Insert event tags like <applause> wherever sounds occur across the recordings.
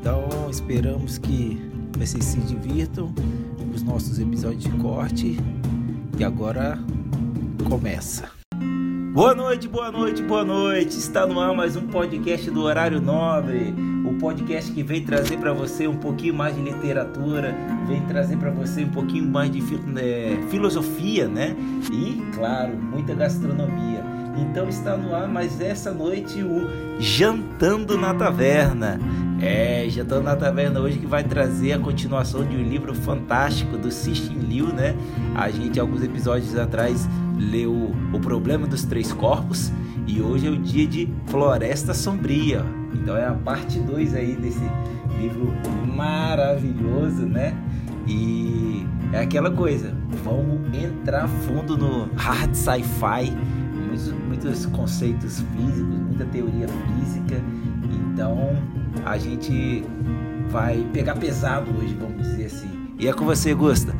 Então esperamos que vocês se divirtam com os nossos episódios de corte e agora começa. Boa noite, boa noite, boa noite. Está no ar mais um podcast do Horário Nobre, o podcast que vem trazer para você um pouquinho mais de literatura, vem trazer para você um pouquinho mais de é, filosofia, né? E, claro, muita gastronomia. Então está no ar mais essa noite o Jantando na Taverna. É, Jantando na Taverna hoje que vai trazer a continuação de um livro fantástico do Cixin Liu, né? A gente alguns episódios atrás leu O Problema dos Três Corpos e hoje é o dia de Floresta Sombria. Então é a parte 2 aí desse livro maravilhoso, né? E é aquela coisa, vamos entrar fundo no hard sci-fi muitos, conceitos físicos, muita teoria física. Então a gente vai pegar pesado hoje, vamos dizer assim. E é com você, Gusta.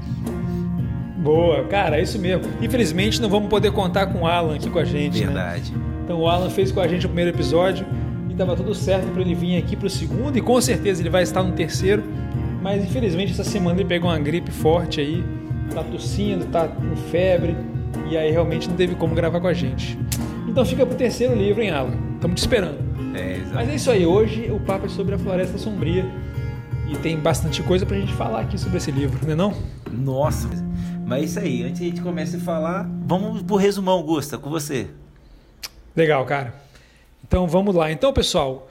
Boa, cara, é isso mesmo. Infelizmente não vamos poder contar com o Alan aqui com a gente. Né? Verdade. Né? Então o Alan fez com a gente o primeiro episódio e estava tudo certo para ele vir aqui para o segundo e com certeza ele vai estar no terceiro. Mas infelizmente essa semana ele pegou uma gripe forte aí, tá tossindo, tá com febre e aí realmente não teve como gravar com a gente. Então fica pro terceiro livro, hein, Alan? Estamos te esperando. É, Mas é isso aí, hoje o papo é sobre a Floresta Sombria e tem bastante coisa pra gente falar aqui sobre esse livro, não é não? Nossa, mas é isso aí, antes de a gente começar a falar, vamos pro resumão, Gusta, com você. Legal, cara. Então vamos lá. Então, pessoal,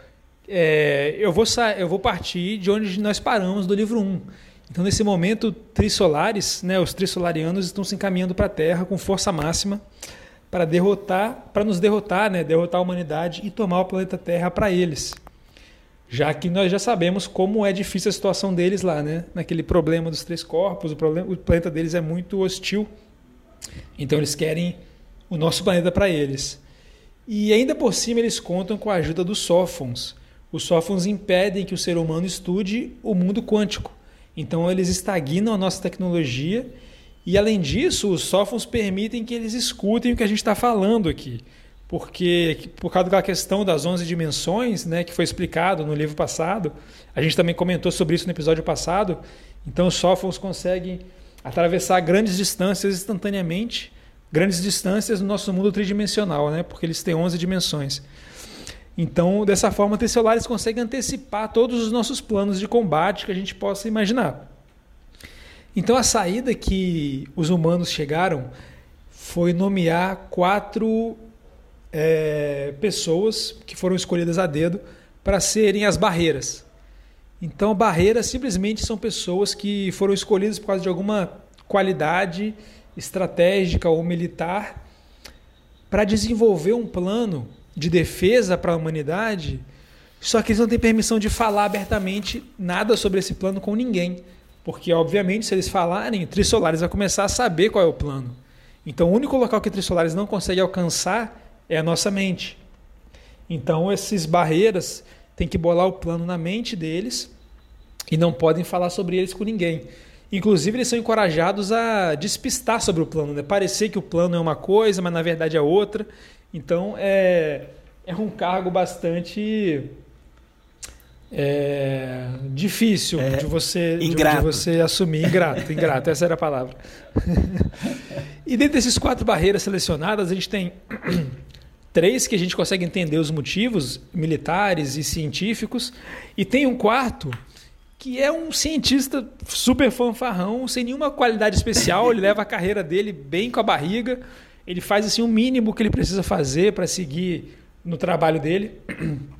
é, eu, vou eu vou partir de onde nós paramos do livro 1. Então, nesse momento, trissolares, né, os trissolarianos estão se encaminhando para a Terra com força máxima para derrotar, para nos derrotar, né, derrotar a humanidade e tomar o planeta Terra para eles. Já que nós já sabemos como é difícil a situação deles lá, né? Naquele problema dos três corpos, o, problema, o planeta deles é muito hostil. Então eles querem o nosso planeta para eles. E ainda por cima eles contam com a ajuda dos sófons. Os sófons impedem que o ser humano estude o mundo quântico. Então eles estagnam a nossa tecnologia e além disso, os softwares permitem que eles escutem o que a gente está falando aqui. Porque por causa daquela questão das 11 dimensões, né, que foi explicado no livro passado, a gente também comentou sobre isso no episódio passado. Então os softwares conseguem atravessar grandes distâncias instantaneamente, grandes distâncias no nosso mundo tridimensional, né, porque eles têm 11 dimensões. Então, dessa forma, os celulares conseguem antecipar todos os nossos planos de combate que a gente possa imaginar. Então, a saída que os humanos chegaram foi nomear quatro é, pessoas que foram escolhidas a dedo para serem as barreiras. Então, barreiras simplesmente são pessoas que foram escolhidas por causa de alguma qualidade estratégica ou militar para desenvolver um plano de defesa para a humanidade, só que eles não têm permissão de falar abertamente nada sobre esse plano com ninguém. Porque, obviamente, se eles falarem, Trissolares vai começar a saber qual é o plano. Então, o único local que Trissolares não consegue alcançar é a nossa mente. Então, essas barreiras têm que bolar o plano na mente deles e não podem falar sobre eles com ninguém. Inclusive, eles são encorajados a despistar sobre o plano, né? parecer que o plano é uma coisa, mas na verdade é outra. Então é, é um cargo bastante é, difícil é, de, você, de, de, você assumir. Ingrato, ingrato, essa era a palavra. <laughs> e dentro desses quatro barreiras selecionadas, a gente tem <clears throat> três que a gente consegue entender os motivos militares e científicos, e tem um quarto que é um cientista super fanfarrão, sem nenhuma qualidade especial, ele leva a carreira dele bem com a barriga ele faz assim o mínimo que ele precisa fazer para seguir no trabalho dele. <clears throat>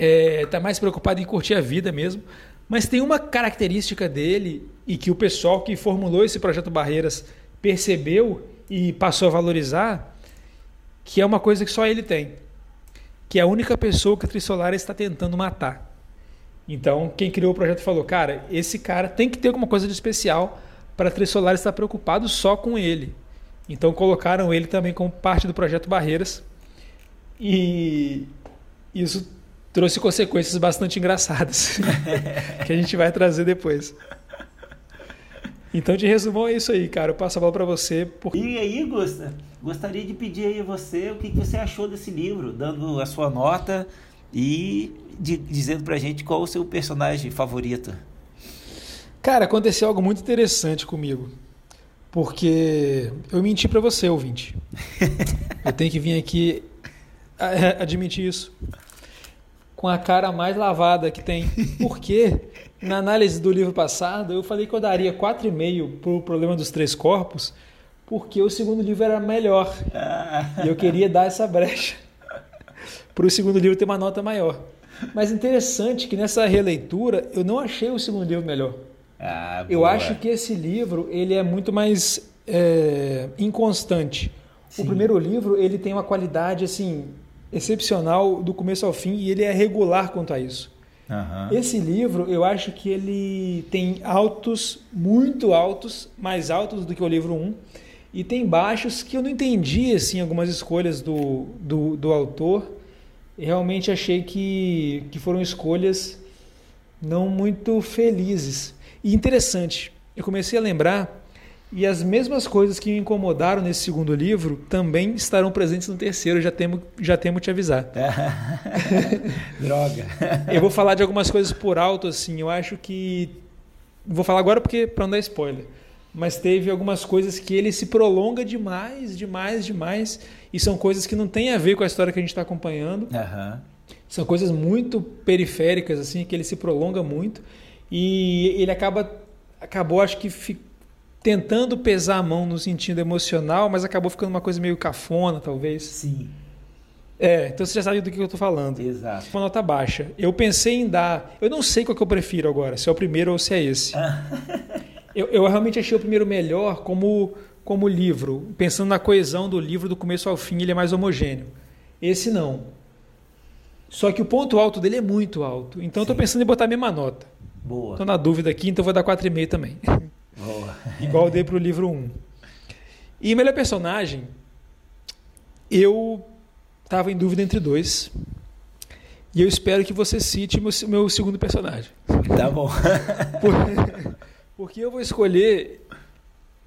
Está é, tá mais preocupado em curtir a vida mesmo. Mas tem uma característica dele e que o pessoal que formulou esse projeto Barreiras percebeu e passou a valorizar, que é uma coisa que só ele tem, que é a única pessoa que a Trissolar está tentando matar. Então, quem criou o projeto falou: cara, esse cara tem que ter alguma coisa de especial para a Três Solares estar preocupado só com ele. Então, colocaram ele também como parte do projeto Barreiras. E isso trouxe consequências bastante engraçadas <laughs> que a gente vai trazer depois. Então, de resumo, é isso aí, cara. Eu passo a bola para você. Por... E aí, Gusta, gostaria de pedir aí a você o que você achou desse livro, dando a sua nota e de, dizendo pra gente qual o seu personagem favorito. Cara, aconteceu algo muito interessante comigo. Porque eu menti para você, ouvinte. <laughs> eu tenho que vir aqui admitir isso. Com a cara mais lavada que tem. Porque na análise do livro passado, eu falei que eu daria 4,5 para o problema dos três corpos, porque o segundo livro era melhor. e eu queria dar essa brecha para o segundo livro ter uma nota maior. Mas interessante que nessa releitura eu não achei o segundo livro melhor. Ah, eu acho que esse livro ele é muito mais é, inconstante. Sim. O primeiro livro ele tem uma qualidade assim excepcional do começo ao fim e ele é regular quanto a isso. Uhum. Esse livro eu acho que ele tem altos muito altos, mais altos do que o livro 1 e tem baixos que eu não entendi assim algumas escolhas do, do, do autor. Realmente achei que, que foram escolhas não muito felizes. E interessante, eu comecei a lembrar e as mesmas coisas que me incomodaram nesse segundo livro também estarão presentes no terceiro, já temo, já temo te avisar. <laughs> Droga. Eu vou falar de algumas coisas por alto, assim. Eu acho que. Vou falar agora porque para não dar spoiler. Mas teve algumas coisas que ele se prolonga demais, demais, demais. E são coisas que não têm a ver com a história que a gente está acompanhando. Uhum. São coisas muito periféricas, assim, que ele se prolonga muito. E ele acaba acabou acho que fi, tentando pesar a mão no sentido emocional, mas acabou ficando uma coisa meio cafona, talvez. Sim. É, então você já sabe do que eu estou falando. Exato. Uma nota baixa. Eu pensei em dar. Eu não sei qual que eu prefiro agora, se é o primeiro ou se é esse. <laughs> eu, eu realmente achei o primeiro melhor como, como livro. Pensando na coesão do livro, do começo ao fim, ele é mais homogêneo. Esse não. Só que o ponto alto dele é muito alto. Então estou pensando em botar a mesma nota. Boa. Estou na dúvida aqui, então vou dar 4,5 também. <laughs> Boa. <laughs> Igual eu dei para o livro 1. E melhor personagem, eu estava em dúvida entre dois. E eu espero que você cite meu, meu segundo personagem. Tá bom. <laughs> porque eu vou escolher.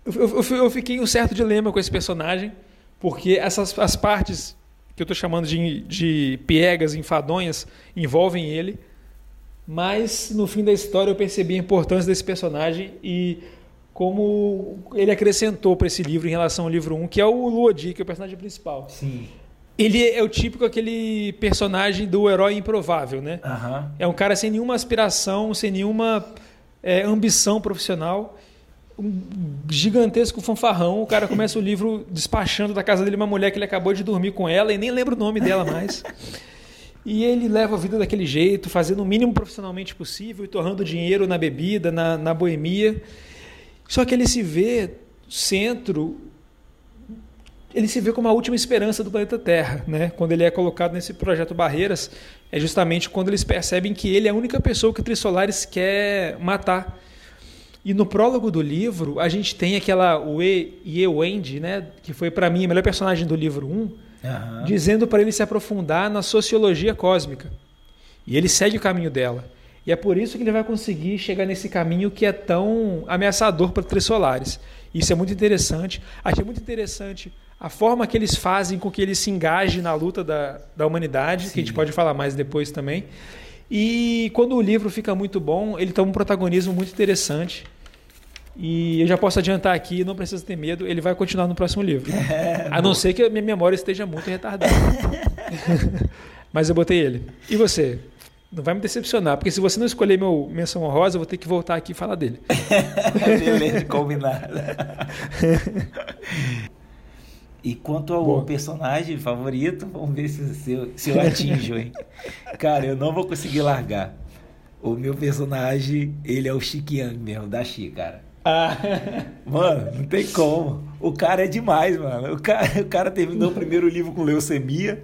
Eu, eu, eu, fiquei em um certo dilema com esse personagem, porque essas as partes que eu estou chamando de, de piegas, enfadonhas, envolvem ele. Mas no fim da história eu percebi a importância desse personagem e como ele acrescentou para esse livro em relação ao livro 1, que é o Luodi, que é o personagem principal. Sim. Ele é o típico aquele personagem do herói improvável, né? Uhum. É um cara sem nenhuma aspiração, sem nenhuma é, ambição profissional. Um gigantesco fanfarrão. O cara começa o <laughs> livro despachando da casa dele uma mulher que ele acabou de dormir com ela e nem lembra o nome dela mais. E ele leva a vida daquele jeito, fazendo o mínimo profissionalmente possível e torrando dinheiro na bebida, na, na boemia. Só que ele se vê centro, ele se vê como a última esperança do planeta Terra, né? Quando ele é colocado nesse projeto Barreiras, é justamente quando eles percebem que ele é a única pessoa que o Trissolares quer matar. E no prólogo do livro, a gente tem aquela Ue Ye Wendy, né? Que foi para mim a melhor personagem do livro 1 uhum. dizendo para ele se aprofundar na sociologia cósmica. E ele segue o caminho dela. E é por isso que ele vai conseguir chegar nesse caminho que é tão ameaçador para três solares. Isso é muito interessante. Achei muito interessante a forma que eles fazem com que ele se engaje na luta da, da humanidade, Sim. que a gente pode falar mais depois também. E quando o livro fica muito bom, ele toma um protagonismo muito interessante. E eu já posso adiantar aqui, não precisa ter medo, ele vai continuar no próximo livro. <laughs> É, a não ser que a minha memória esteja muito retardada. <laughs> <laughs> Mas eu botei ele. E você? Não vai me decepcionar, porque se você não escolher meu menção honrosa, eu vou ter que voltar aqui e falar dele. <laughs> Beleza, combinado. E quanto ao Boa. personagem favorito, vamos ver se, se, eu, se eu atinjo, hein? Cara, eu não vou conseguir largar. O meu personagem, ele é o Chiquiang mesmo, da Chi, cara. Ah. Mano, não tem como. O cara é demais, mano. O cara, o cara terminou o primeiro livro com leucemia.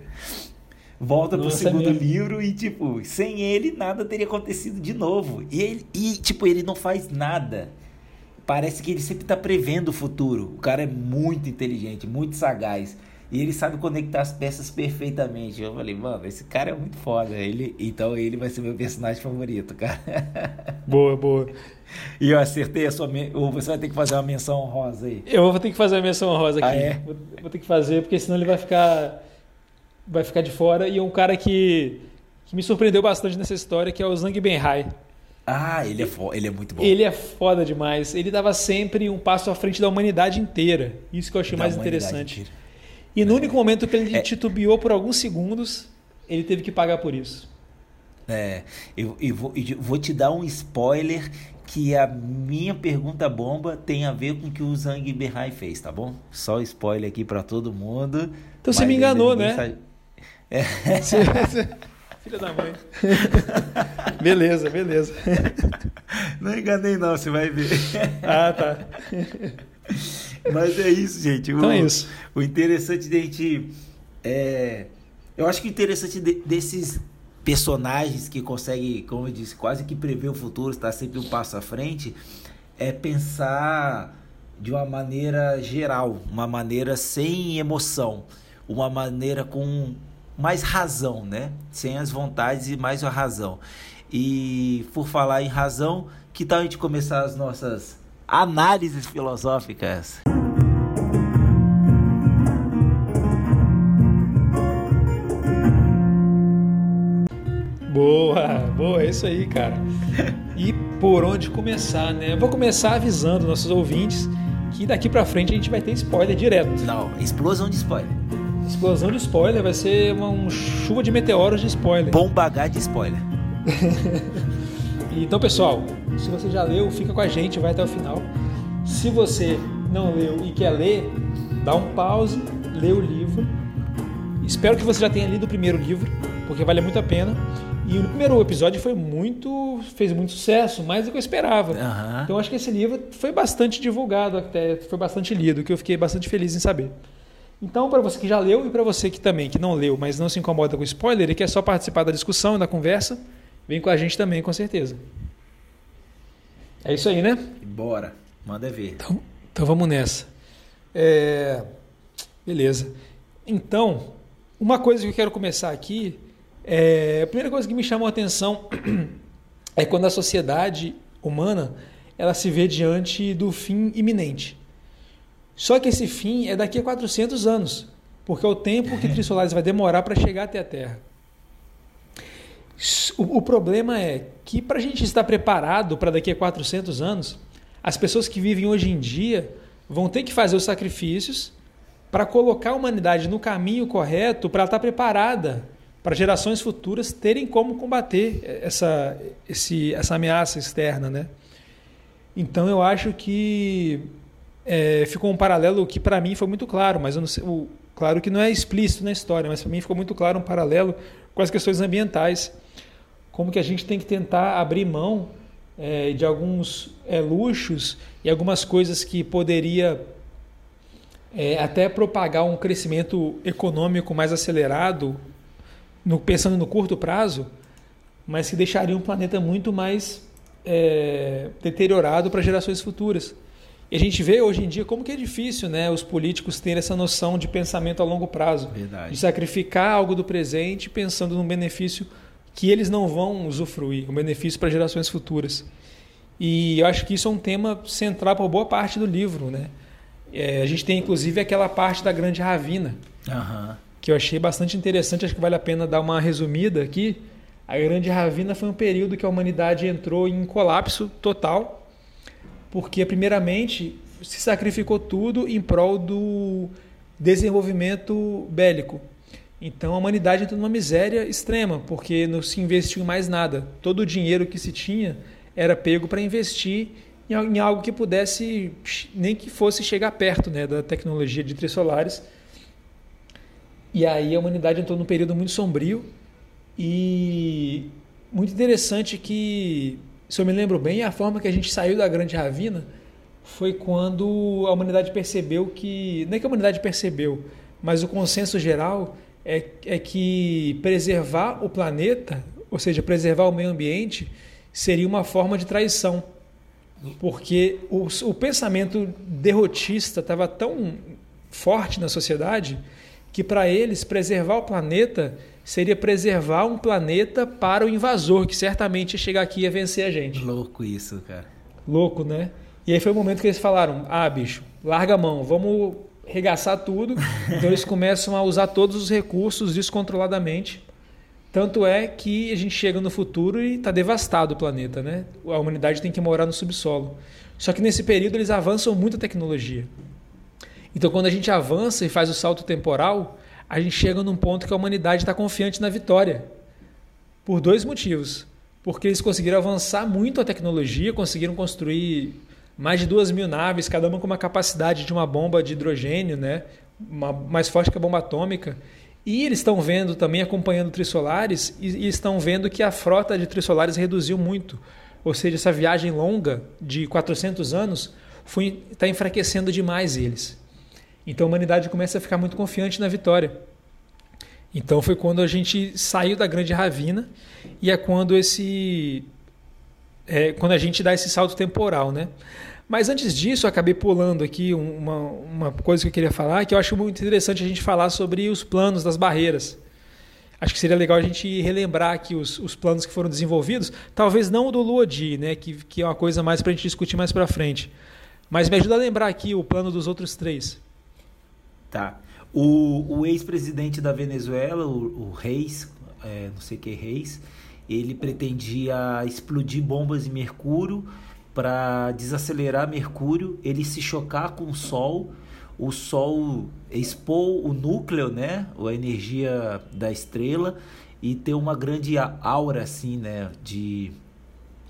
Volta pro Nossa, é segundo livro e, tipo, sem ele nada teria acontecido de novo. E, ele, e, tipo, ele não faz nada. Parece que ele sempre tá prevendo o futuro. O cara é muito inteligente, muito sagaz. E ele sabe conectar as peças perfeitamente. Eu falei, mano, esse cara é muito foda. Ele, então ele vai ser meu personagem favorito, cara. <laughs> Boa, boa. E eu acertei a sua. men- você vai ter que fazer uma menção honrosa aí. Eu vou ter que fazer a menção rosa aqui. Ah, é? Vou, vou ter que fazer, porque senão ele vai ficar. Vai ficar de fora. E é um cara que, que me surpreendeu bastante nessa história, que é o Zhang Benhai. Ah, ele é, ele é muito bom. Ele é foda demais. Ele dava sempre um passo à frente da humanidade inteira. Isso que eu achei Da mais interessante. inteira. E no único momento que ele É. titubeou por alguns segundos, ele teve que pagar por isso. É, eu, eu vou, eu vou te dar um spoiler que a minha pergunta bomba tem a ver com o que o Zhang Berhai fez, tá bom? Só spoiler aqui pra todo mundo. Então você me enganou, né? sabe- <laughs> Filha da mãe. <laughs> beleza, beleza. <laughs> Não enganei não, você vai ver. Ah, tá. Mas é isso, gente. Então o, é isso. O interessante de a gente. É, eu acho que o interessante de- desses personagens que conseguem, como eu disse, quase que prever o futuro, estar sempre um passo à frente, é pensar de uma maneira geral, uma maneira sem emoção, uma maneira com mais razão, né? Sem as vontades e mais a razão. E por falar em razão, que tal a gente começar as nossas análises filosóficas? Boa, boa, é isso aí, cara. E por onde começar, né? Eu vou começar avisando nossos ouvintes que daqui pra frente a gente vai ter spoiler direto. Não, explosão de spoiler. Explosão de spoiler vai ser uma um chuva de meteoros de spoiler. Bomba H de spoiler. <laughs> Então, pessoal, se você já leu, fica com a gente, vai até o final. Se você não leu e quer ler, dá um pause, lê o livro. Espero que você já tenha lido o primeiro livro, porque vale muito a pena. E o primeiro episódio foi muito, fez muito sucesso, mais do que eu esperava. Aham. Então acho que esse livro foi bastante divulgado até, foi bastante lido, que eu fiquei bastante feliz em saber. Então, para você que já leu e para você que também que não leu, mas não se incomoda com spoiler e quer só participar da discussão e da conversa, vem com a gente também, com certeza. É isso aí, né? Bora, manda ver. Então, então vamos nessa. É, Beleza. Então, uma coisa que eu quero começar aqui, é... a primeira coisa que me chamou a atenção <clears throat> é quando a sociedade humana ela se vê diante do fim iminente. Só que esse fim é daqui a 400 anos, porque é o tempo que Trissolares vai demorar para chegar até a Terra. O, o problema é que para a gente estar preparado para daqui a 400 anos, as pessoas que vivem hoje em dia vão ter que fazer os sacrifícios para colocar a humanidade no caminho correto para estar preparada para gerações futuras terem como combater essa, esse, essa ameaça externa, né? Então eu acho que é, ficou um paralelo que para mim foi muito claro, mas eu não sei, o, claro que não é explícito na história, mas para mim ficou muito claro um paralelo com as questões ambientais, como que a gente tem que tentar abrir mão é, de alguns é, luxos e algumas coisas que poderia é, até propagar um crescimento econômico mais acelerado, no, pensando no curto prazo, mas que deixaria um planeta muito mais é, deteriorado para gerações futuras. E a gente vê hoje em dia como que é difícil né, os políticos terem essa noção de pensamento a longo prazo, Verdade. de sacrificar algo do presente pensando num benefício que eles não vão usufruir, um benefício para gerações futuras. E eu acho que isso é um tema central para boa parte do livro, né? É, a gente tem inclusive aquela parte da grande ravina, Aham. que eu achei bastante interessante, acho que vale a pena dar uma resumida aqui. A grande ravina foi um período que a humanidade entrou em colapso total, porque primeiramente se sacrificou tudo em prol do desenvolvimento bélico. Então a humanidade entrou numa miséria extrema, porque não se investiu em mais nada. Todo o dinheiro que se tinha era pego para investir em al- em algo que pudesse, nem que fosse chegar perto né, da tecnologia de trissolares. E aí a humanidade entrou num período muito sombrio e muito interessante que, se eu me lembro bem, a forma que a gente saiu da grande ravina foi quando a humanidade percebeu que, não é que a humanidade percebeu, mas o consenso geral é, é que preservar o planeta, ou seja, preservar o meio ambiente, seria uma forma de traição. Porque o, o pensamento derrotista estava tão forte na sociedade que, para eles, preservar o planeta seria preservar um planeta para o invasor, que certamente ia chegar aqui e ia vencer a gente. Louco isso, cara. Louco, né? E aí foi o momento que eles falaram: ah, bicho, larga a mão, vamos regaçar tudo. <laughs> Então eles começam a usar todos os recursos descontroladamente. Tanto é que a gente chega no futuro e está devastado o planeta, né? A humanidade tem que morar no subsolo. Só que nesse período eles avançam muito a tecnologia. Então quando a gente avança e faz o salto temporal, a gente chega num ponto que a humanidade está confiante na vitória. Por dois motivos. Porque eles conseguiram avançar muito a tecnologia, conseguiram construir mais de duas mil naves, cada uma com uma capacidade de uma bomba de hidrogênio, né? Uma, mais forte que a bomba atômica. E eles estão vendo também, acompanhando Trissolares, e, e estão vendo que a frota de Trissolares reduziu muito. Ou seja, essa viagem longa de 400 anos está enfraquecendo demais eles. Então a humanidade começa a ficar muito confiante na vitória. Então foi quando a gente saiu da grande ravina e é quando esse é, quando a gente dá esse salto temporal, né? Mas antes disso, acabei pulando aqui uma, uma coisa que eu queria falar, que eu acho muito interessante a gente falar sobre os planos das barreiras. Acho que seria legal a gente relembrar aqui os, os planos que foram desenvolvidos, talvez não o do Luodi, né, que, que é uma coisa mais para a gente discutir mais para frente. Mas me ajuda a lembrar aqui o plano dos outros três. Tá. O, o ex-presidente da Venezuela, o, o Reis, é, não sei que Reis, ele pretendia explodir bombas de mercúrio para desacelerar Mercúrio, ele se chocar com o Sol, o Sol expor o núcleo, né, a energia da estrela e ter uma grande aura assim, né, de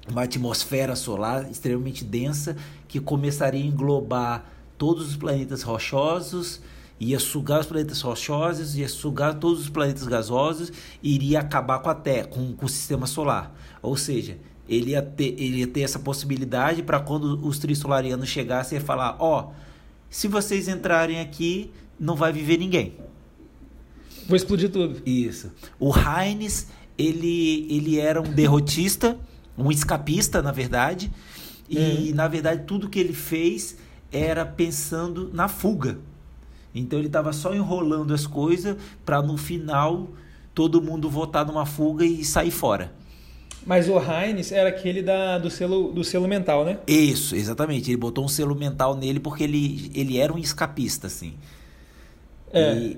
uma atmosfera solar extremamente densa que começaria a englobar todos os planetas rochosos, ia sugar os planetas rochosos, ia sugar todos os planetas gasosos e iria acabar com a Terra, com, com o sistema solar. Ou seja, ele ia ter, ele ia ter essa possibilidade para quando os trissolarianos chegassem e falar: ó, oh, se vocês entrarem aqui, não vai viver ninguém. Vou explodir tudo. Isso. O Heinz, ele, ele era um derrotista, um escapista, na verdade. E, uhum. na verdade, tudo que ele fez era pensando na fuga. Então, ele estava só enrolando as coisas para no final todo mundo votar numa fuga e sair fora. Mas o Heinz era aquele da, do, selo, do selo mental, né? Isso, exatamente. Ele botou um selo mental nele porque ele, ele era um escapista, assim. É. E,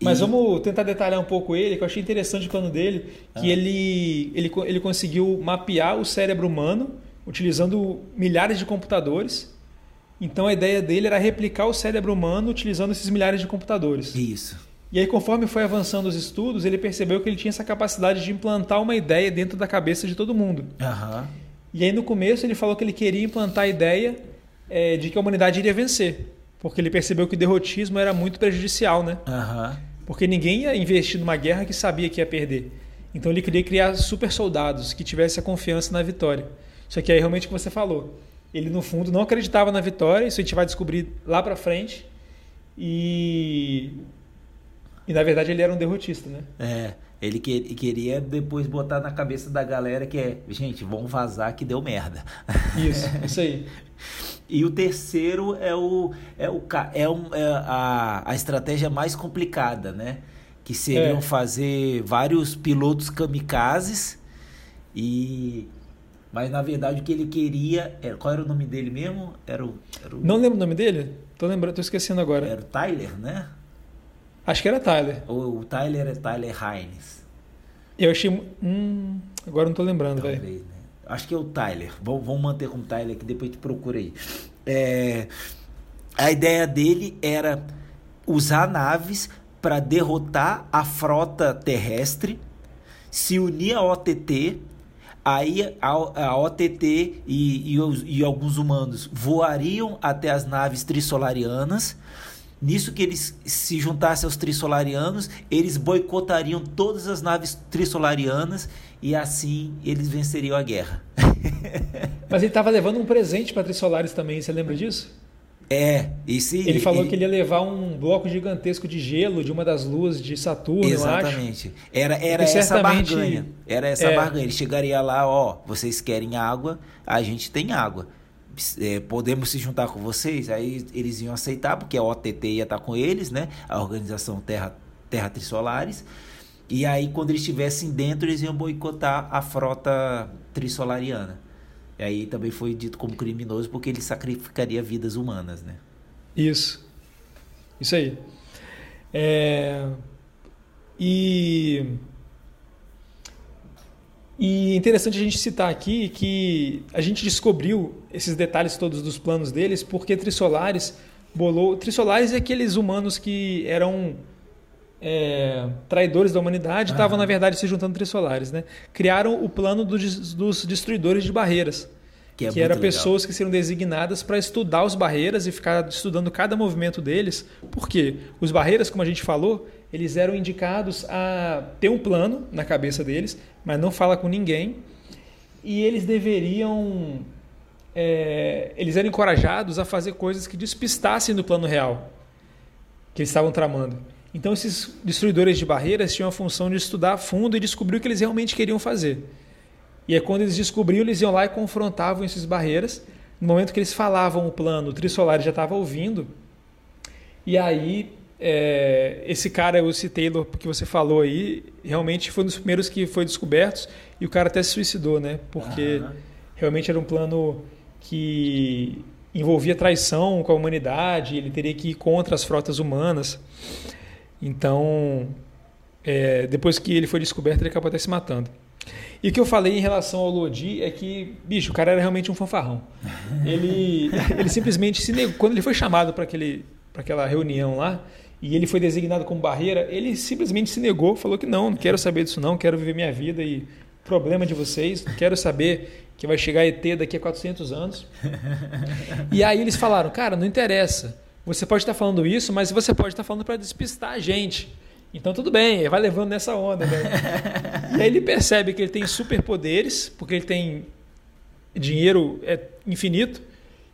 mas e... vamos tentar detalhar um pouco ele, que eu achei interessante o plano dele, que ah. ele, ele, ele conseguiu mapear o cérebro humano utilizando milhares de computadores. Então a ideia dele era replicar o cérebro humano utilizando esses milhares de computadores. Isso. E aí, conforme foi avançando os estudos, ele percebeu que ele tinha essa capacidade de implantar uma ideia dentro da cabeça de todo mundo. Uhum. E aí, no começo, ele falou que ele queria implantar a ideia é, de que a humanidade iria vencer, porque ele percebeu que o derrotismo era muito prejudicial, né? Uhum. Porque ninguém ia investir numa guerra que sabia que ia perder. Então, ele queria criar super soldados que tivessem a confiança na vitória. Isso aqui é realmente o que você falou. Ele, no fundo, não acreditava na vitória, isso a gente vai descobrir lá para frente. E e na verdade ele era um derrotista, né? É. Ele que, queria depois botar na cabeça da galera que é, gente, vamos vazar que deu merda. <laughs> Isso, isso aí. e o terceiro é o é o é, um, é a, a estratégia mais complicada, né? Que seriam é. fazer vários pilotos kamikazes e mas na verdade o que ele queria era, qual era o nome dele mesmo? Era o, era o... Não lembro o nome dele? Tô lembrando, tô esquecendo agora. Era o Tyler, né? Acho que era Tyler. O, o Tyler é Tyler Hines. Eu achei. Hum, agora não tô lembrando, velho. Né? Acho que é o Tyler. Vamos, vamos manter como Tyler que depois te procura aí. É, a ideia dele era usar naves para derrotar a frota terrestre, se unir à OTT, aí a, a OTT e, e, os, e alguns humanos voariam até as naves trissolarianas Nisso que eles se juntassem aos trissolarianos, eles boicotariam todas as naves trissolarianas e assim eles venceriam a guerra. <laughs> Mas ele estava levando um presente para Trissolares também, você lembra disso? É, esse Ele falou ele... que ele ia levar um bloco gigantesco de gelo de uma das luas de Saturno, Exatamente. Era, era essa certamente... barganha. Era essa é. barganha. Ele chegaria lá, ó, vocês querem água, a gente tem água. É, podemos se juntar com vocês? Aí eles iam aceitar, porque a OTT ia estar com eles, né? A Organização Terra, Terra Trissolares. E aí, quando eles estivessem dentro, eles iam boicotar a frota trissolariana. E aí também foi dito como criminoso porque ele sacrificaria vidas humanas, né? Isso. Isso aí. É... E... E interessante a gente citar aqui que a gente descobriu esses detalhes todos dos planos deles porque Trissolares bolou... Trissolares é aqueles humanos que eram é, traidores da humanidade estavam, na verdade, se juntando trissolares. Né? Criaram o plano dos, dos destruidores de barreiras. Que, é que era pessoas que seriam designadas para estudar os barreiras e ficar estudando cada movimento deles. Por quê? Os barreiras, como a gente falou, eles eram indicados a ter um plano na cabeça deles, mas não fala com ninguém. E eles deveriam. É, eles eram encorajados a fazer coisas que despistassem do plano real que eles estavam tramando. Então, esses destruidores de barreiras tinham a função de estudar a fundo e descobrir o que eles realmente queriam fazer. E é quando eles descobriam, eles iam lá e confrontavam essas barreiras. No momento que eles falavam o plano, o Trissolar já estava ouvindo. E aí, é, esse cara, esse Taylor que você falou aí, realmente foi um dos primeiros que foi descobertos. E o cara até se suicidou, né? Porque realmente era um plano que envolvia traição com a humanidade, ele teria que ir contra as frotas humanas. Então, é, depois que ele foi descoberto, ele acabou até se matando. E o que eu falei em relação ao Lodi é que, bicho, o cara era realmente um fanfarrão. <laughs> Ele, ele simplesmente se negou. Quando ele foi chamado para aquela reunião lá, e ele foi designado como barreira, ele simplesmente se negou, falou que não, não quero saber disso não, quero viver minha vida e problema de vocês, não quero saber que vai chegar ET daqui a 400 anos. <laughs> E aí eles falaram, cara, não interessa. Você pode estar falando isso, mas você pode estar falando para despistar a gente. Então tudo bem, vai levando nessa onda. Né? <laughs> e aí ele percebe que ele tem superpoderes, porque ele tem dinheiro é infinito,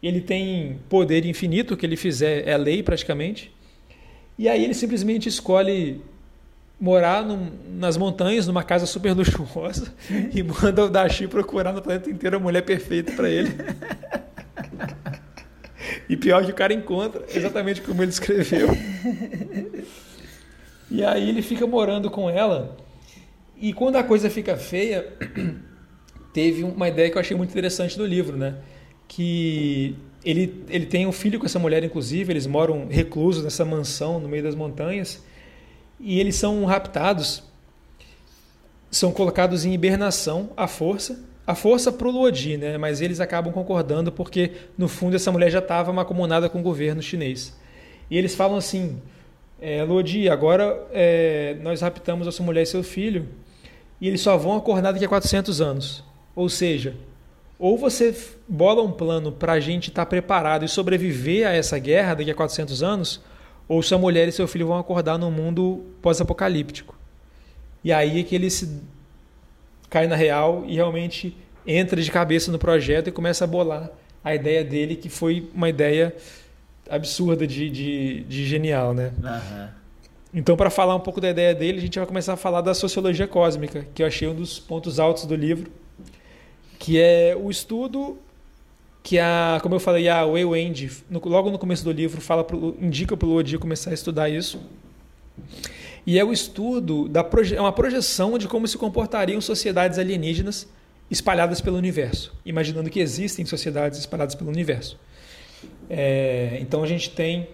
ele tem poder infinito, o que ele fizer é lei praticamente. E aí ele simplesmente escolhe morar num, nas montanhas, numa casa super <laughs> luxuosa, e manda o Dashi procurar no planeta inteiro a mulher perfeita para ele. <laughs> E pior que o cara encontra exatamente como ele escreveu. E aí ele fica morando com ela. E quando a coisa fica feia, <clears throat> teve uma ideia que eu achei muito interessante do livro, né? Que ele, ele tem um filho com essa mulher, inclusive, eles moram reclusos nessa mansão no meio das montanhas. E eles são raptados, são colocados em hibernação à força a força para o Luodi, né? mas eles acabam concordando porque, no fundo, essa mulher já estava macomunada com o governo chinês. E eles falam assim: é, Luodi, agora é, nós raptamos a sua mulher e seu filho e eles só vão acordar daqui a 400 anos. Ou seja, ou você bola um plano para a gente estar tá preparado e sobreviver a essa guerra daqui a 400 anos, ou sua mulher e seu filho vão acordar num mundo pós-apocalíptico. E aí é que eles se cai na real e realmente entra de cabeça no projeto e começa a bolar a ideia dele, que foi uma ideia absurda de, de, de genial, né? Uhum. Então, para falar um pouco da ideia dele, a gente vai começar a falar da sociologia cósmica, que eu achei um dos pontos altos do livro, que é o estudo que a, como eu falei, a Wei Wendy, logo no começo do livro, fala pro, indica para o Lodi começar a estudar isso. E é o estudo, da é uma projeção de como se comportariam sociedades alienígenas espalhadas pelo universo, imaginando que existem sociedades espalhadas pelo universo. É, então a gente tem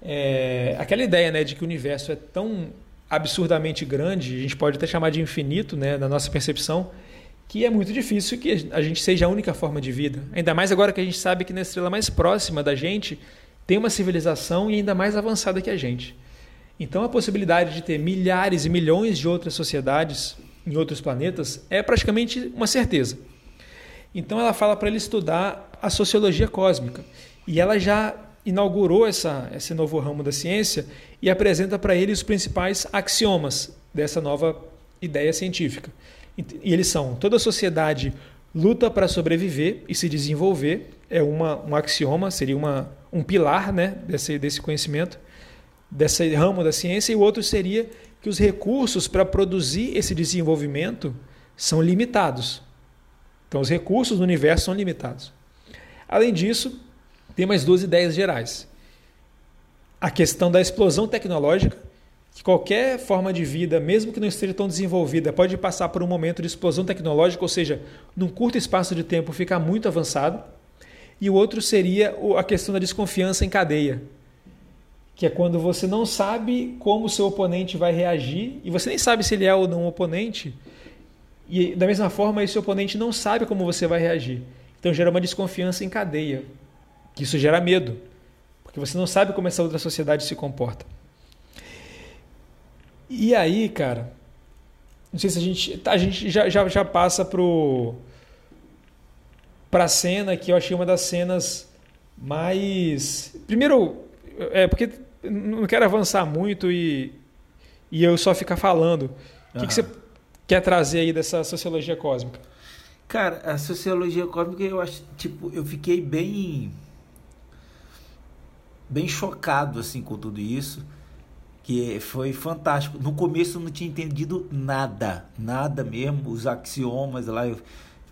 é, aquela ideia né, de que o universo é tão absurdamente grande, a gente pode até chamar de infinito né, na nossa percepção, que é muito difícil que a gente seja a única forma de vida. Ainda mais agora que a gente sabe que na estrela mais próxima da gente tem uma civilização e ainda mais avançada que a gente. Então a possibilidade de ter milhares e milhões de outras sociedades em outros planetas é praticamente uma certeza. Então ela fala para ele estudar a sociologia cósmica e ela já inaugurou essa, esse novo ramo da ciência e apresenta para ele os principais axiomas dessa nova ideia científica. E eles são: toda sociedade luta para sobreviver e se desenvolver, é uma, um axioma, seria uma, um pilar né, desse, desse conhecimento, desse ramo da ciência, e o outro seria que os recursos para produzir esse desenvolvimento são limitados. Então, os recursos no universo são limitados. Além disso, tem mais duas ideias gerais. A questão da explosão tecnológica, que qualquer forma de vida, mesmo que não esteja tão desenvolvida, pode passar por um momento de explosão tecnológica, ou seja, num curto espaço de tempo ficar muito avançado. E o outro seria a questão da desconfiança em cadeia, que é quando você não sabe como o seu oponente vai reagir e você nem sabe se ele é ou não um oponente. E da mesma forma, esse oponente não sabe como você vai reagir. Então gera uma desconfiança em cadeia, que isso gera medo, porque você não sabe como essa outra sociedade se comporta. E aí, cara, não sei se a gente a gente já, já, já passa pro para a cena que eu achei uma das cenas mais. Primeiro, é porque não quero avançar muito e, e eu só ficar falando. O que, que você quer trazer aí dessa sociologia cósmica? Cara, a sociologia cósmica eu acho, tipo, eu fiquei bem bem chocado assim com tudo isso, que foi fantástico. No começo eu não tinha entendido nada, nada mesmo, os axiomas lá, eu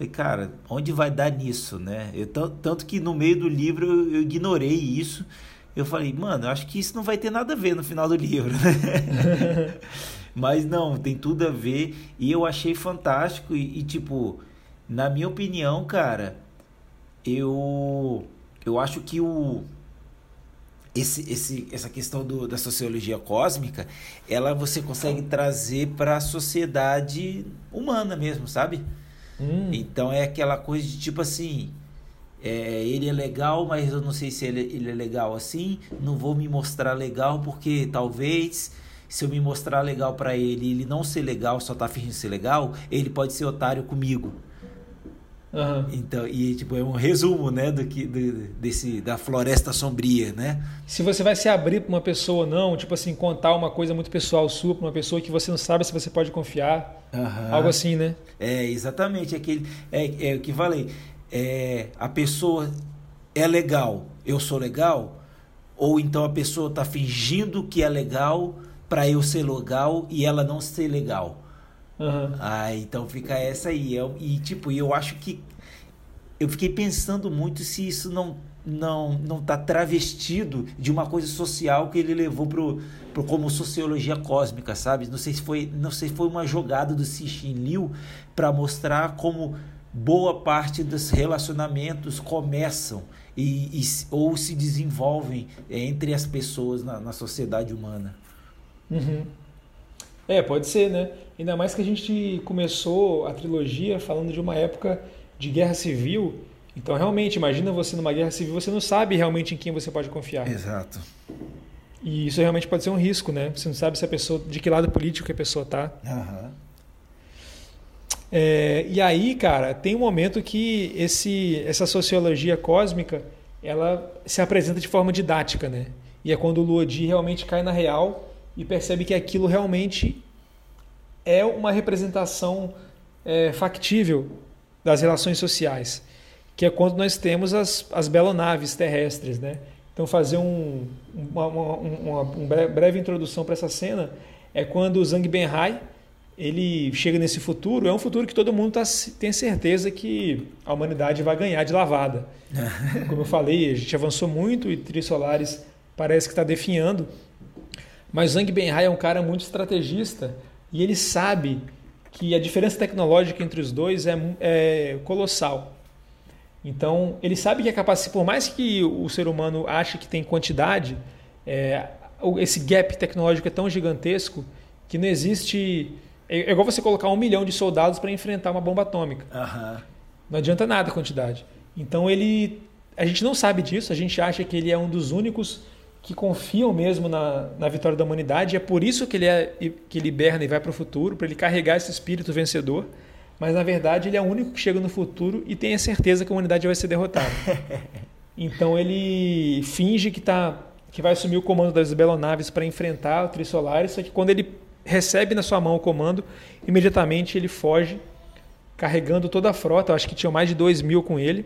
Falei, cara, onde vai dar nisso, né? Eu, tanto que no meio do livro eu, eu, ignorei isso. Eu falei, mano, eu acho que isso não vai ter nada a ver no final do livro, né? <laughs> Mas não, tem tudo a ver. E eu achei fantástico. E, e, tipo, na minha opinião, cara, eu, eu acho que o. Esse, esse, essa questão do, da sociologia cósmica, ela você consegue trazer para a sociedade humana mesmo, sabe? Hum. Então é aquela coisa de tipo assim. É, ele é legal, mas eu não sei se ele, ele é legal assim. Não vou me mostrar legal porque talvez se eu me mostrar legal para ele ele não ser legal, só tá fingindo ser legal, ele pode ser otário comigo. Uhum. Então, e tipo, é um resumo, né, do que do, desse da floresta sombria, né? Se você vai se abrir para uma pessoa ou não, tipo assim, contar uma coisa muito pessoal sua para uma pessoa que você não sabe se você pode confiar, uhum. algo assim, né? É, exatamente, aquele é, é o que falei, é, a pessoa é legal, eu sou legal, ou então a pessoa está fingindo que é legal para eu ser legal e ela não ser legal. Uhum. Ah, então fica essa aí. Eu, e tipo, eu acho que eu fiquei pensando muito se isso não não não tá travestido de uma coisa social que ele levou pro, pro como sociologia cósmica, sabe? Não sei se foi não sei se foi uma jogada do Cixin Liu para mostrar como boa parte dos relacionamentos começam e, e, ou se desenvolvem entre as pessoas na, na sociedade humana. Uhum. É, pode ser, né? Ainda mais que a gente começou a trilogia falando de uma época de guerra civil. Então, realmente, imagina você numa guerra civil, você não sabe realmente em quem você pode confiar. Exato. E isso realmente pode ser um risco, né? Você não sabe se a pessoa, de que lado político a pessoa tá. Uhum. É, e aí, cara, tem um momento que esse, essa sociologia cósmica ela se apresenta de forma didática, né? E é quando o Luodi realmente cai na real e percebe que aquilo realmente é uma representação é, factível das relações sociais, que é quando nós temos as, as belonaves terrestres. Né? Então, fazer um, uma, uma, uma breve introdução para essa cena é quando o Zhang Benhai ele chega nesse futuro, é um futuro que todo mundo tá, tem certeza que a humanidade vai ganhar de lavada. <laughs> Como eu falei, a gente avançou muito e Tri Solares parece que está definhando, mas Zhang Benhai é um cara muito estrategista e ele sabe que a diferença tecnológica entre os dois é, é colossal. Então, ele sabe que é capaz, por mais que o ser humano ache que tem quantidade, é, esse gap tecnológico é tão gigantesco que não existe. É, é igual você colocar um milhão de soldados para enfrentar uma bomba atômica. Uhum. Não adianta nada a quantidade. Então, ele. A gente não sabe disso, a gente acha que ele é um dos únicos que confiam mesmo na, na vitória da humanidade. É por isso que ele, é, que ele hiberna e vai para o futuro, para ele carregar esse espírito vencedor. Mas na verdade ele é o único que chega no futuro e tem a certeza que a humanidade vai ser derrotada. <laughs> então ele finge que, tá, que vai assumir o comando das belonaves para enfrentar o Trisolaris, só que quando ele recebe na sua mão o comando, imediatamente ele foge, carregando toda a frota. Acho que tinha mais de 2 mil com ele.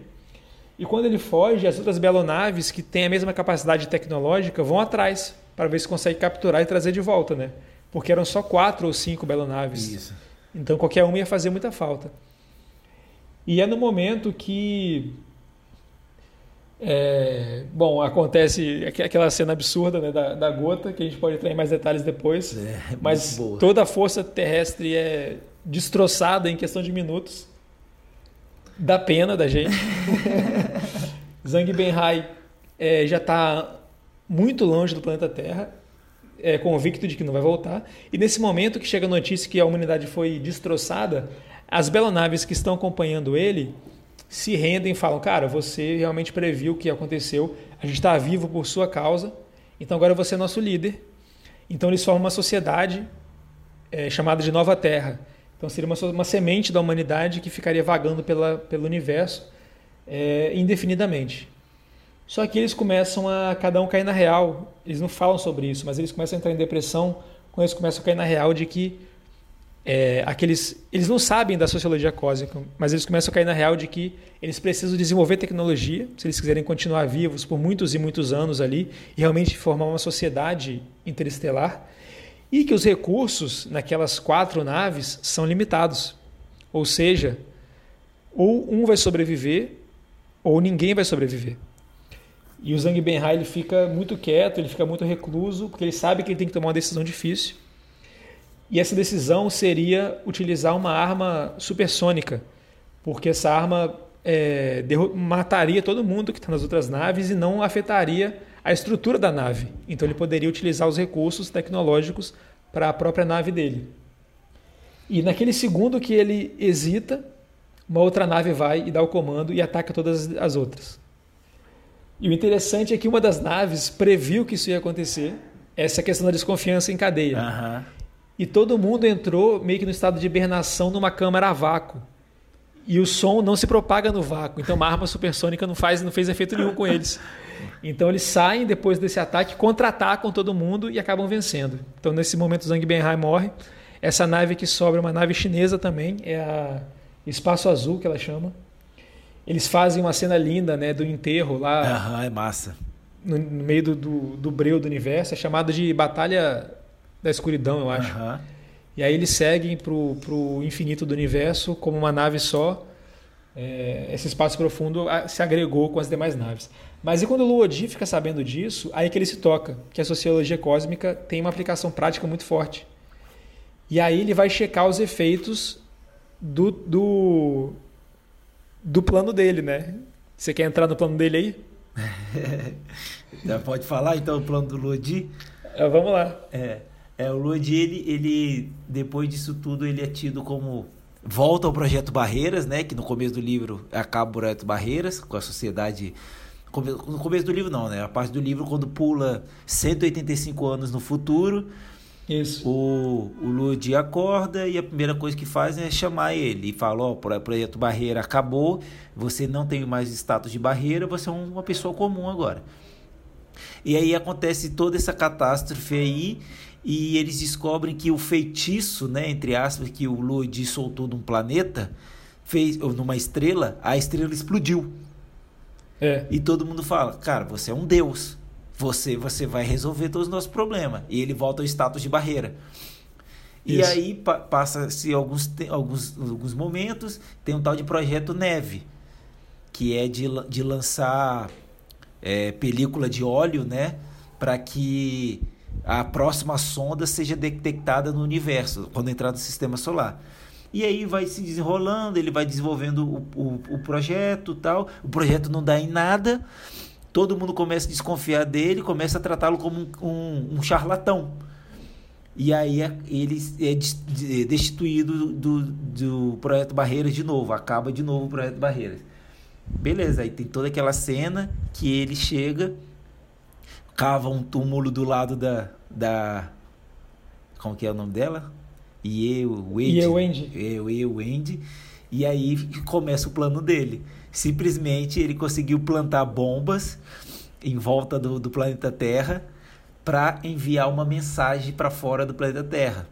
E quando ele foge, as outras belonaves que têm a mesma capacidade tecnológica vão atrás para ver se consegue capturar e trazer de volta, né? Porque eram só quatro ou cinco belonaves. Isso. Então qualquer uma ia fazer muita falta. E é no momento que é, bom, acontece aquela cena absurda né, da, da, gota, que a gente pode entrar em mais detalhes depois. É, mas toda a força terrestre é destroçada em questão de minutos. Dá pena da gente. <laughs> Zhang Benhai é, já está muito longe do planeta Terra, é, convicto de que não vai voltar. E nesse momento que chega a notícia que a humanidade foi destroçada, as belonaves que estão acompanhando ele se rendem e falam: Cara, você realmente previu o que aconteceu, a gente está vivo por sua causa, então agora você é nosso líder. Então eles formam uma sociedade é, chamada de Nova Terra. Então seria uma, uma, semente da humanidade que ficaria vagando pela, pelo universo é, indefinidamente. Só que eles começam a cada um cair na real. Eles não falam sobre isso, mas eles começam a entrar em depressão quando eles começam a cair na real de que é, aqueles, eles não sabem da sociologia cósmica, mas eles começam a cair na real de que eles precisam desenvolver tecnologia se eles quiserem continuar vivos por muitos e muitos anos ali e realmente formar uma sociedade interestelar e que os recursos naquelas quatro naves são limitados. Ou seja, ou um vai sobreviver ou ninguém vai sobreviver. E o Zhang Benhai ele fica muito quieto, ele fica muito recluso, porque ele sabe que ele tem que tomar uma decisão difícil. E essa decisão seria utilizar uma arma supersônica, porque essa arma é, mataria todo mundo que está nas outras naves e não afetaria a estrutura da nave. Então ele poderia utilizar os recursos tecnológicos para a própria nave dele. E naquele segundo que ele hesita, uma outra nave vai e dá o comando e ataca todas as outras. E o interessante é que uma das naves previu que isso ia acontecer, essa questão da desconfiança em cadeia. Uhum. E todo mundo entrou meio que no estado de hibernação numa câmara a vácuo. E o som não se propaga no vácuo. Então uma arma supersônica não faz, não fez efeito nenhum com eles. Então eles saem depois desse ataque, contra-atacam todo mundo e acabam vencendo. Então nesse momento Zhang Benhai morre. Essa nave que sobra é uma nave chinesa também, é a Espaço Azul que ela chama. Eles fazem uma cena linda, né, do enterro lá. Aham, é massa. No, no meio do, do, do breu do universo, é chamada de Batalha da escuridão, eu acho. Uhum. E aí eles seguem para o infinito do universo como uma nave só. É, esse espaço profundo se agregou com as demais naves. Mas e quando o Luodi fica sabendo disso, aí que ele se toca, que a sociologia cósmica tem uma aplicação prática muito forte. E aí ele vai checar os efeitos do, do, do plano dele, né? Você quer entrar no plano dele aí? <laughs> Já pode falar então o plano do Luodi? É, vamos lá. É. É, o Luigi, ele, ele, depois disso tudo, ele é tido como. Volta ao projeto Barreiras, né? Que no começo do livro acaba o projeto Barreiras, com a sociedade. No começo do livro, não, né? A parte do livro, quando pula 185 anos no futuro. Isso. O, o Ludi acorda e a primeira coisa que faz é chamar ele e fala: Ó, oh, o projeto Barreira acabou, você não tem mais status de barreira, você é uma pessoa comum agora. E aí acontece toda essa catástrofe aí e eles descobrem que o feitiço, né, entre aspas, que o Lodi soltou de um planeta, fez, ou numa estrela, a estrela explodiu. É. E todo mundo fala, cara, você é um deus. Você, você vai resolver todos os nossos problemas. E ele volta ao status de barreira. Isso. E aí pa passa-se alguns, alguns, alguns momentos, tem um tal de projeto Neve, que é de, de lançar é, película de óleo, né? Para que a próxima sonda seja detectada no universo, quando entrar no sistema solar. E aí vai se desenrolando, ele vai desenvolvendo o, o, o projeto tal. O projeto não dá em nada. Todo mundo começa a desconfiar dele, começa a tratá-lo como um, um, um, charlatão. E aí é, ele é destituído do, do projeto Barreiras de novo, acaba de novo o projeto Barreiras. Beleza, aí tem toda aquela cena que ele chega cava um túmulo do lado da. da como que é o nome dela? Ye Wendy. Ye Wendy. E aí começa o plano dele. Simplesmente ele conseguiu plantar bombas em volta do, do planeta Terra para enviar uma mensagem para fora do planeta Terra.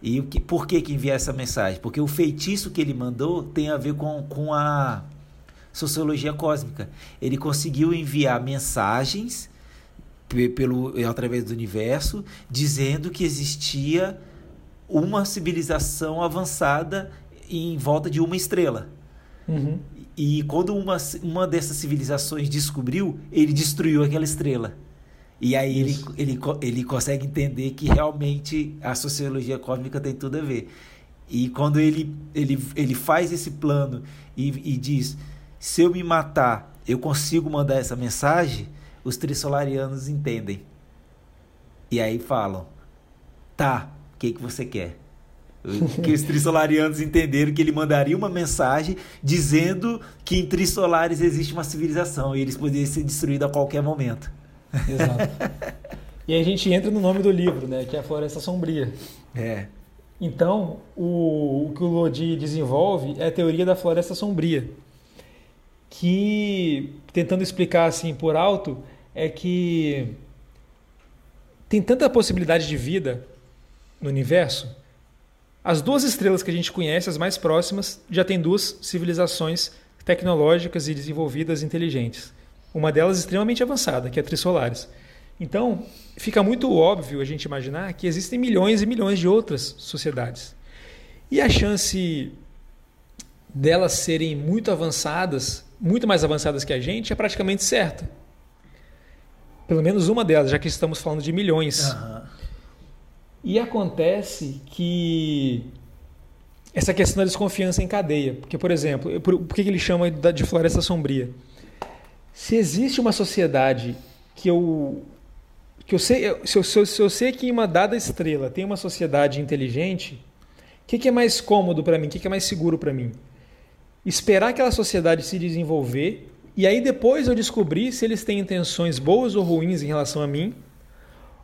E o que, por que, que enviar essa mensagem? Porque o feitiço que ele mandou tem a ver com, com a sociologia cósmica. Ele conseguiu enviar mensagens pelo através do universo dizendo que existia uma civilização avançada em volta de uma estrela. Uhum. E quando uma, uma dessas civilizações descobriu, ele destruiu aquela estrela. E aí ele, ele, ele consegue entender que realmente a sociologia cósmica tem tudo a ver. E quando ele, ele, ele faz esse plano e, e diz: se eu me matar, eu consigo mandar essa mensagem, os trissolarianos entendem. E aí falam: tá, o que, que você quer? que os trissolarianos entenderam que ele mandaria uma mensagem dizendo que em Trissolares existe uma civilização e eles poderiam ser destruídos a qualquer momento. Exato. <laughs> e aí a gente entra no nome do livro, né, que é a Floresta Sombria. É. Então, o, o que o Lodi desenvolve é a teoria da Floresta Sombria, que, tentando explicar assim por alto, é que tem tanta possibilidade de vida no universo. As duas estrelas que a gente conhece, as mais próximas, já tem duas civilizações tecnológicas e desenvolvidas inteligentes. Uma delas extremamente avançada, que é a Trissolares. Então, fica muito óbvio a gente imaginar que existem milhões e milhões de outras sociedades. E a chance delas serem muito avançadas, muito mais avançadas que a gente, é praticamente certa. Pelo menos uma delas, já que estamos falando de milhões. Uhum. E acontece que essa questão da desconfiança em cadeia. Porque, por exemplo, por, por que ele chama de floresta sombria? Se existe uma sociedade que eu que eu sei, se eu, se eu, se eu sei que em uma dada estrela tem uma sociedade inteligente, o que, que, é mais cômodo para mim? O que, que, é mais seguro para mim? Esperar aquela sociedade se desenvolver e aí depois eu descobrir se eles têm intenções boas ou ruins em relação a mim,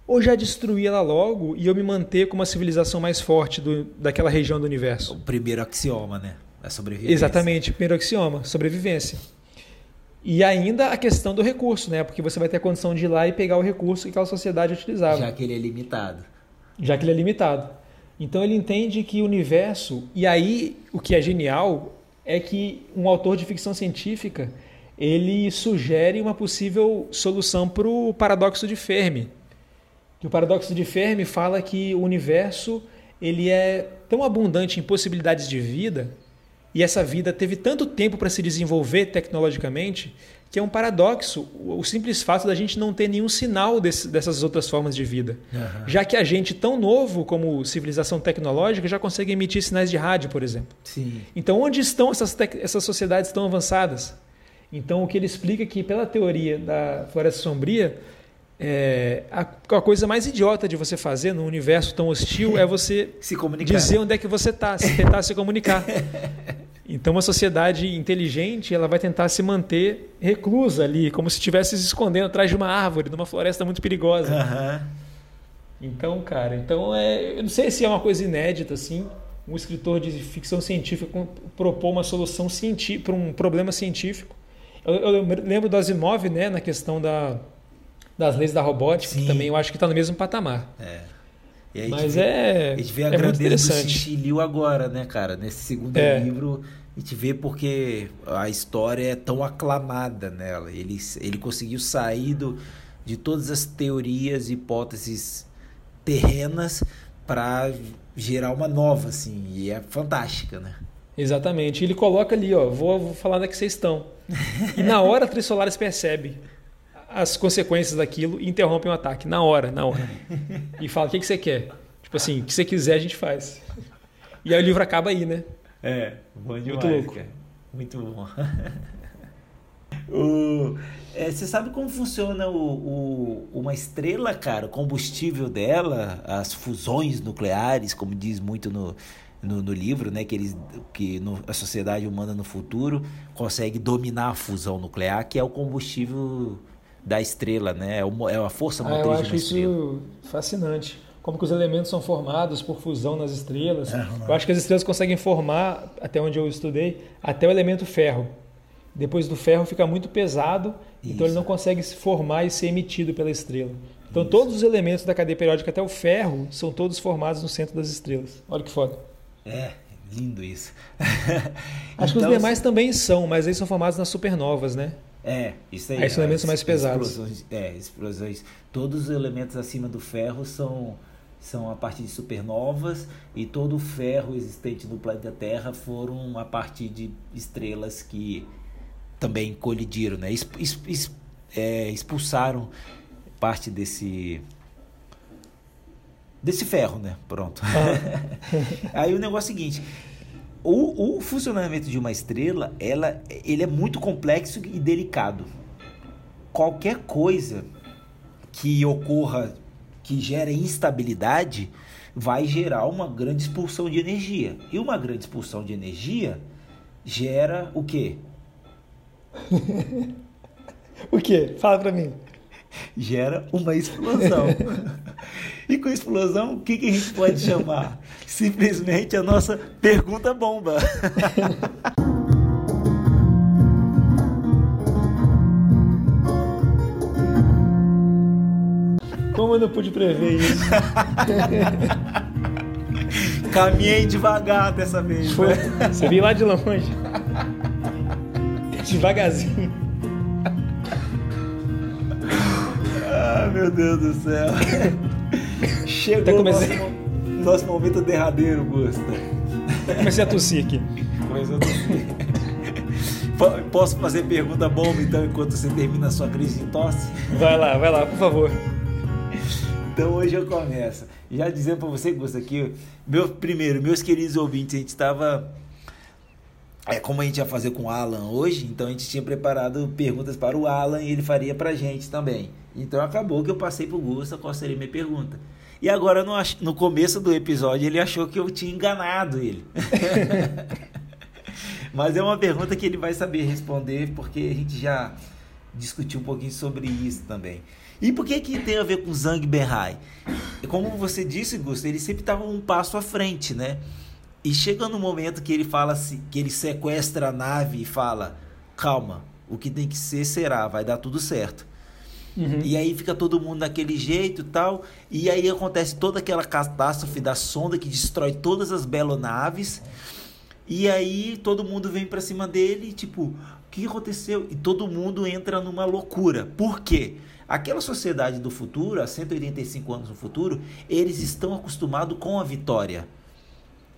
ou já destruir ela logo e eu me manter com uma civilização mais forte do, daquela região do universo. O primeiro axioma, né? A sobrevivência. Exatamente, o primeiro axioma, sobrevivência. E ainda a questão do recurso, né? Porque você vai ter a condição de ir lá e pegar o recurso que aquela sociedade utilizava. Já que ele é limitado. Já que ele é limitado. Então ele entende que o universo. E aí o que é genial é que um autor de ficção científica ele sugere uma possível solução para o paradoxo de Fermi. Que o paradoxo de Fermi fala que o universo ele é tão abundante em possibilidades de vida e essa vida teve tanto tempo para se desenvolver tecnologicamente que é um paradoxo o simples fato da gente não ter nenhum sinal desse, dessas outras formas de vida. Uhum. Já que a gente, tão novo como civilização tecnológica, já consegue emitir sinais de rádio, por exemplo. Sim. Então, onde estão essas, essas sociedades tão avançadas? Então, o que ele explica é que, pela teoria da floresta sombria, é, a, a, coisa mais idiota de você fazer num universo tão hostil é você <laughs> dizer onde é que você está, se tentar se comunicar. <laughs> Então, uma sociedade inteligente ela vai tentar se manter reclusa ali, como se estivesse se escondendo atrás de uma árvore, numa floresta muito perigosa. Uhum. Então, cara, então é, eu não sei se é uma coisa inédita assim, um escritor de ficção científica propor uma solução para um problema científico. Eu, eu, lembro do Asimov, né, na questão da, das leis da robótica, Sim. que também eu acho que está no mesmo patamar. É. Mas vê, é. A gente vê a é grandeza do Xixi agora, né, cara? Nesse segundo é. livro, a gente vê porque a história é tão aclamada nela. Ele, ele conseguiu sair do, de todas as teorias e hipóteses terrenas para gerar uma nova, assim, e é fantástica, né? Exatamente. Ele coloca ali, ó, vou, vou falar onde é que vocês estão. E na hora a Trissolares percebe as consequências daquilo e interrompe o ataque na hora, na hora. E fala: o que, que você quer? Tipo assim, o que você quiser a gente faz. E aí o livro acaba aí, né? É, bom demais, Muito louco. Cara. Muito bom. <laughs> o, é, você sabe como funciona o, o, uma estrela, cara? O combustível dela, as fusões nucleares, como diz muito no, no, no, livro, né, que, eles, que no, a sociedade humana no futuro consegue dominar a fusão nuclear, que é o combustível da estrela, né? É, é a força motriz ah, eu acho isso fascinante. Como que os elementos são formados por fusão nas estrelas. É, eu acho que as estrelas conseguem formar, até onde eu estudei, até o elemento ferro. Depois do ferro fica muito pesado, isso. então ele não consegue se formar e ser emitido pela estrela. Então isso. todos os elementos da cadeia periódica, até o ferro, são todos formados no centro das estrelas. Olha que foda. É, lindo isso. <laughs> Acho que os então, demais também são, mas eles são formados nas supernovas, né? É, isso aí. Aí são elementos mais pesados. Explosões, é, explosões. Todos os elementos acima do ferro são, são a partir de supernovas e todo o ferro existente no planeta Terra foram a partir de estrelas que também colidiram, né? É, expulsaram parte desse desse ferro, né? Pronto. Ah. <laughs> Aí o negócio é o seguinte: o, o, funcionamento de uma estrela, ela, ele é muito complexo e delicado. Qualquer coisa que ocorra que gere instabilidade vai gerar uma grande expulsão de energia. E uma grande expulsão de energia gera o quê? <laughs> o quê? Fala para mim. Gera uma explosão. <laughs> E com explosão, o que, que a gente pode chamar? <laughs> Simplesmente a nossa pergunta bomba. <laughs> Como eu não pude prever isso? <laughs> Caminhei devagar dessa vez. Foi. Né? Você veio lá de longe. Devagarzinho. Ah, meu Deus do céu. Chegou comecei... o nosso, momento derradeiro, Gusta. Comecei a tossir aqui. Comecei a tossir. Posso fazer pergunta bomba então enquanto você termina a sua crise de tosse? Vai lá, vai lá, por favor. Então hoje eu começo. Já dizendo para você, Gusta, aqui, meu, primeiro, meus queridos ouvintes, a gente estava. É, como a gente ia fazer com o Alan hoje, então a gente tinha preparado perguntas para o Alan e ele faria para a gente também. Então acabou que eu passei para o Gusta qual seria minha pergunta. E agora no, no começo do episódio ele achou que eu tinha enganado ele. <laughs> Mas é uma pergunta que ele vai saber responder porque a gente já discutiu um pouquinho sobre isso também. E por que que tem a ver com Zhang Benhai? Como você disse, Gusto, ele sempre estava um passo à frente, né? E chega no momento que ele fala que ele sequestra a nave e fala: "Calma, o que tem que ser será, vai dar tudo certo". Uhum. E aí fica todo mundo daquele jeito e tal. E aí acontece toda aquela catástrofe da sonda que destrói todas as belonaves. E aí todo mundo vem para cima dele, tipo, o que aconteceu? E todo mundo entra numa loucura. Por quê? Aquela sociedade do futuro, há 185 anos no futuro, eles estão acostumados com a vitória.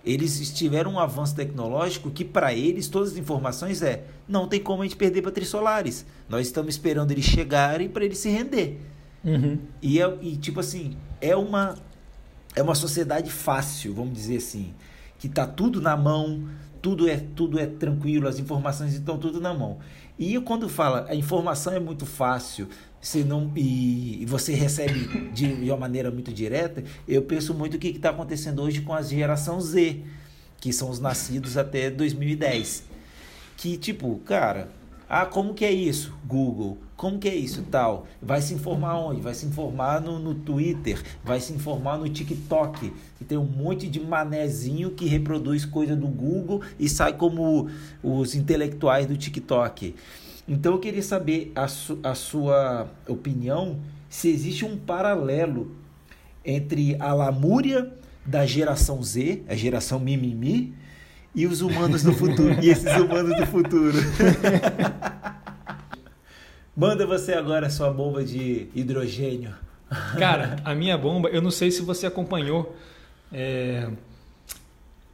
Eles tiveram um avanço tecnológico que para eles todas as informações é não tem como a gente perder para Trisolares. Nós estamos esperando eles chegarem para eles se render. Uhum. E, é, e tipo assim é uma é uma sociedade fácil, vamos dizer assim, que tá tudo na mão, tudo é tudo é tranquilo, as informações estão tudo na mão. E quando fala a informação é muito fácil, você não e, e você recebe de, de, uma maneira muito direta, eu penso muito o que está acontecendo hoje com a geração Z, que são os nascidos até 2010. Que tipo, cara, ah, como que é isso? Google. Como que é isso? Tal. Vai se informar onde? Vai se informar no, no Twitter, vai se informar no TikTok. E tem um monte de manezinho que reproduz coisa do Google e sai como os intelectuais do TikTok. Então eu queria saber a, su a sua opinião se existe um paralelo entre a lamúria da geração Z, a geração mimimi, e os humanos do futuro, e esses humanos do futuro. <laughs> Manda você agora a sua bomba de hidrogênio. <laughs> Cara, a minha bomba, eu não sei se você acompanhou é,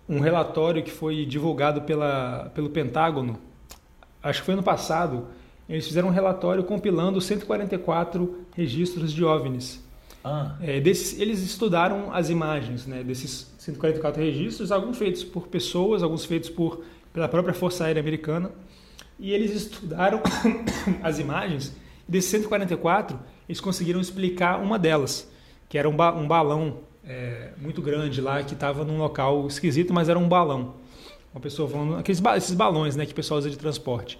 um relatório que foi divulgado pela, pelo Pentágono acho que foi ano passado, eles fizeram um relatório compilando 144 registros de OVNIs. Ah. É, desses, eles estudaram as imagens né, desses 144 registros, alguns feitos por pessoas, alguns feitos por, pela própria Força Aérea Americana. E eles estudaram <coughs> as imagens. E desses 144, eles conseguiram explicar uma delas, que era um, ba um balão é, muito grande lá, que estava num local esquisito, mas era um balão. Uma pessoa falando, aqueles, esses balões né, que o pessoal usa de transporte.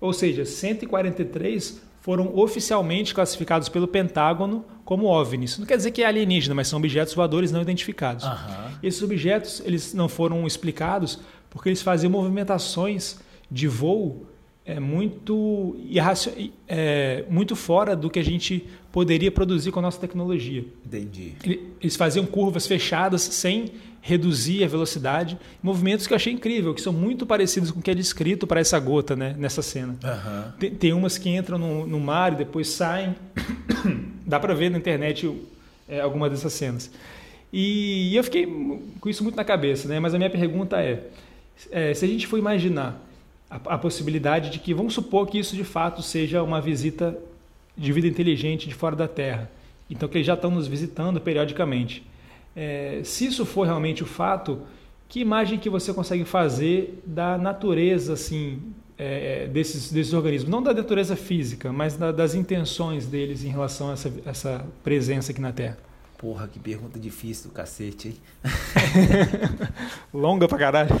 Ou seja, 143 foram oficialmente classificados pelo Pentágono como OVNIs. Não quer dizer que é alienígena, mas são objetos voadores não identificados. Uhum. Esses objetos eles não foram explicados porque eles faziam movimentações de voo é, muito, é, muito fora do que a gente poderia produzir com a nossa tecnologia. Entendi. Eles faziam curvas fechadas sem reduzir a velocidade. Movimentos que eu achei incrível, que são muito parecidos com o que é descrito para essa gota, né? Nessa cena. Aham. Tem, tem umas que entram no, no mar e depois saem. <coughs> Dá para ver na internet é, algumas dessas cenas. E, eu fiquei com isso muito na cabeça, né? Mas a minha pergunta é, é se a gente for imaginar a, a possibilidade de que, vamos supor que isso de fato seja uma visita de vida inteligente de fora da Terra, então que eles já estão nos visitando periodicamente. É, se isso for realmente o fato, que imagem que você consegue fazer da natureza assim é, desses, desses organismos? Não da natureza física, mas da, das intenções deles em relação a essa, essa presença aqui na Terra. Porra, que pergunta difícil do cacete, hein? <laughs> Longa pra caralho.